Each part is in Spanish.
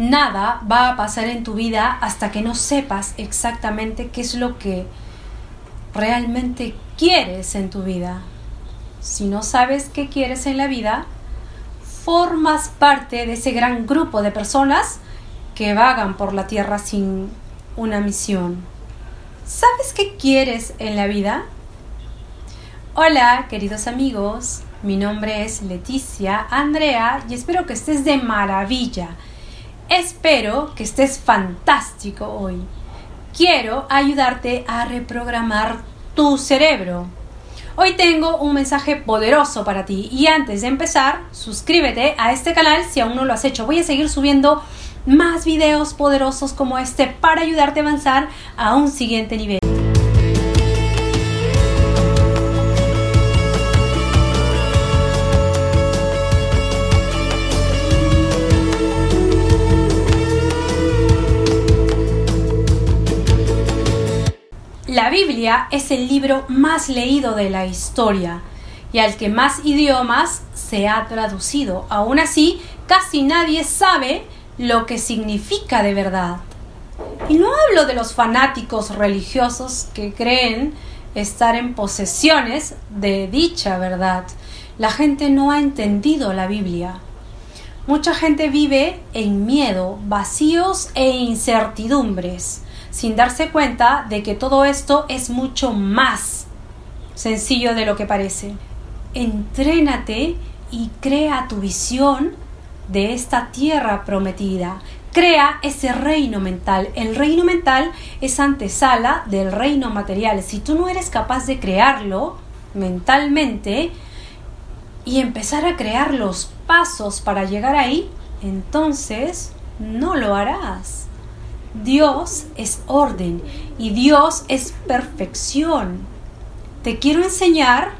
Nada va a pasar en tu vida hasta que no sepas exactamente qué es lo que realmente quieres en tu vida. Si no sabes qué quieres en la vida, formas parte de ese gran grupo de personas que vagan por la tierra sin una misión. ¿Sabes qué quieres en la vida? Hola, queridos amigos. Mi nombre es Leticia Andrea y espero que estés de maravilla. Espero que estés fantástico hoy. Quiero ayudarte a reprogramar tu cerebro. Hoy tengo un mensaje poderoso para ti y antes de empezar, suscríbete a este canal si aún no lo has hecho. Voy a seguir subiendo más videos poderosos como este para ayudarte a avanzar a un siguiente nivel. La Biblia es el libro más leído de la historia y al que más idiomas se ha traducido. Aún así, casi nadie sabe lo que significa de verdad. Y no hablo de los fanáticos religiosos que creen estar en posesiones de dicha verdad. La gente no ha entendido la Biblia. Mucha gente vive en miedo, vacíos e incertidumbres, sin darse cuenta de que todo esto es mucho más sencillo de lo que parece. Entrénate y crea tu visión de esta tierra prometida. Crea ese reino mental. El reino mental es antesala del reino material. Si tú no eres capaz de crearlo mentalmente y empezar a crear los pasos para llegar ahí, entonces no lo harás. Dios es orden y Dios es perfección. Te quiero enseñar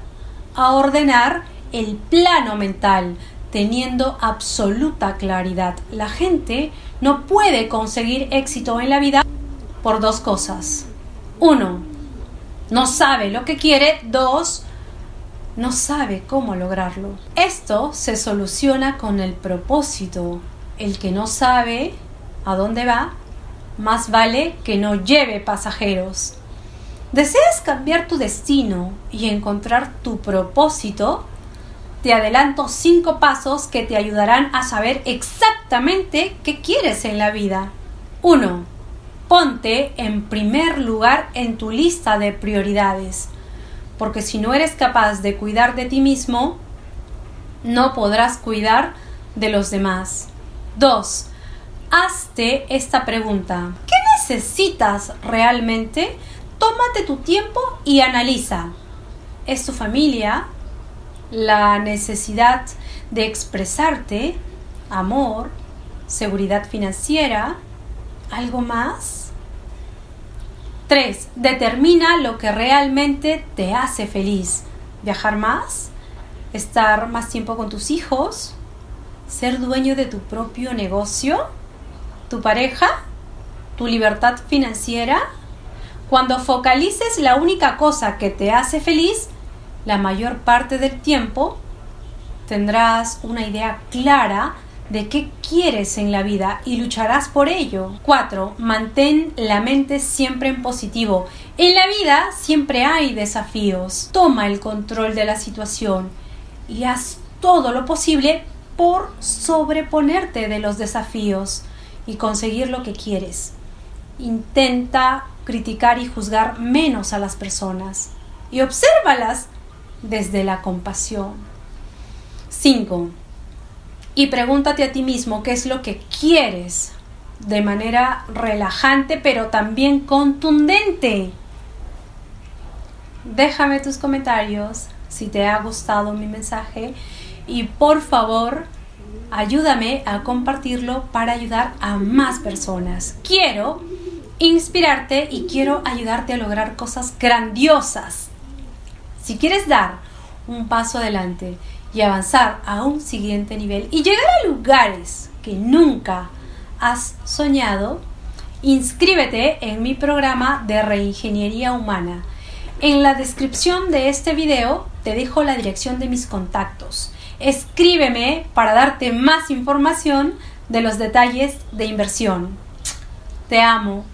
a ordenar el plano mental, teniendo absoluta claridad. La gente no puede conseguir éxito en la vida por dos cosas. Uno, no sabe lo que quiere. Dos, no sabe cómo lograrlo. Esto se soluciona con el propósito. El que no sabe a dónde va, más vale que no lleve pasajeros. ¿Deseas cambiar tu destino y encontrar tu propósito? te adelanto cinco pasos que te ayudarán a saber exactamente qué quieres en la vida. 1. Ponte en primer lugar en tu lista de prioridades, porque si no eres capaz de cuidar de ti mismo, no podrás cuidar de los demás. 2. Hazte esta pregunta. ¿Qué necesitas realmente? Tómate tu tiempo y analiza. ¿Es tu familia? la necesidad de expresarte, amor, seguridad financiera, algo más. 3. Determina lo que realmente te hace feliz. Viajar más, estar más tiempo con tus hijos, ser dueño de tu propio negocio, tu pareja, tu libertad financiera. Cuando focalices la única cosa que te hace feliz, la mayor parte del tiempo tendrás una idea clara de qué quieres en la vida y lucharás por ello. 4. Mantén la mente siempre en positivo. En la vida siempre hay desafíos. Toma el control de la situación y haz todo lo posible por sobreponerte de los desafíos y conseguir lo que quieres. Intenta criticar y juzgar menos a las personas y obsérvalas desde la compasión. 5. Y pregúntate a ti mismo qué es lo que quieres de manera relajante pero también contundente. Déjame tus comentarios si te ha gustado mi mensaje y por favor ayúdame a compartirlo para ayudar a más personas. Quiero inspirarte y quiero ayudarte a lograr cosas grandiosas si quieres dar un paso adelante y avanzar a un siguiente nivel y llegar a lugares que nunca has soñado, inscríbete en mi programa de reingeniería humana. En la descripción de este video te dejo la dirección de mis contactos. Escríbeme para darte más información de los detalles de inversión. Te amo.